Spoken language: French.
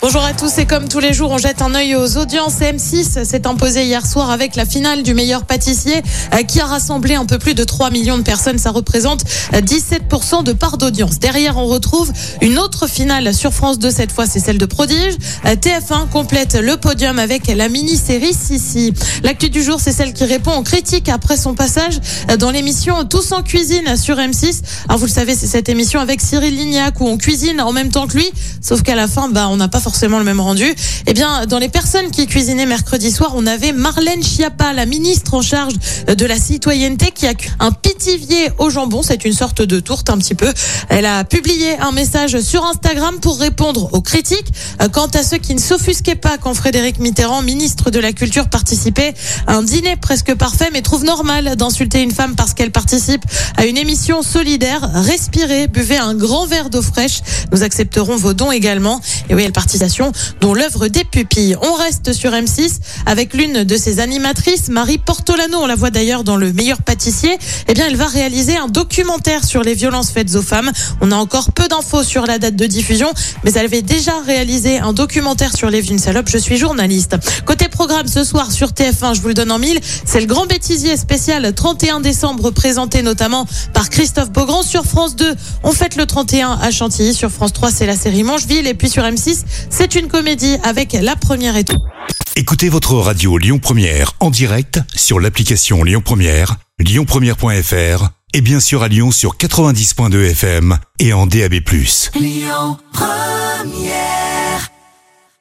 Bonjour à tous et comme tous les jours, on jette un œil aux audiences. M6 s'est imposé hier soir avec la finale du meilleur pâtissier euh, qui a rassemblé un peu plus de 3 millions de personnes. Ça représente euh, 17% de part d'audience. Derrière, on retrouve une autre finale sur France 2. Cette fois, c'est celle de Prodige. Euh, TF1 complète le podium avec la mini-série Sissi. L'actu du jour, c'est celle qui répond aux critiques après son passage euh, dans l'émission Tous en cuisine sur M6. Alors vous le savez, c'est cette émission avec Cyril Lignac où on cuisine en même temps que lui. Sauf qu'à la fin, bah, on n'a pas forcément le même rendu. Eh bien, dans les personnes qui cuisinaient mercredi soir, on avait Marlène Schiappa, la ministre en charge de la citoyenneté, qui a un pitivier au jambon. C'est une sorte de tourte un petit peu. Elle a publié un message sur Instagram pour répondre aux critiques. Euh, Quant à ceux qui ne s'offusquaient pas quand Frédéric Mitterrand, ministre de la Culture, participait à un dîner presque parfait, mais trouve normal d'insulter une femme parce qu'elle participe à une émission solidaire, respirez, buvez un grand verre d'eau fraîche. Nous accepterons vos dons également. Et oui, elle dont l'œuvre des pupilles. On reste sur M6 avec l'une de ses animatrices, Marie Portolano. On la voit d'ailleurs dans Le meilleur pâtissier. Eh bien, elle va réaliser un documentaire sur les violences faites aux femmes. On a encore peu d'infos sur la date de diffusion, mais elle avait déjà réalisé un documentaire sur les vies d'une salope. Je suis journaliste. Côté programme ce soir sur TF1, je vous le donne en mille, c'est le grand bêtisier spécial 31 décembre présenté notamment par Christophe Beaugrand sur France 2. On fête le 31 à Chantilly. Sur France 3, c'est la série Mangeville. Et puis sur M6, c'est une comédie avec la première et tout. Écoutez votre radio Lyon Première en direct sur l'application Lyon Première, lyonpremière.fr et bien sûr à Lyon sur 90.2 FM et en DAB+.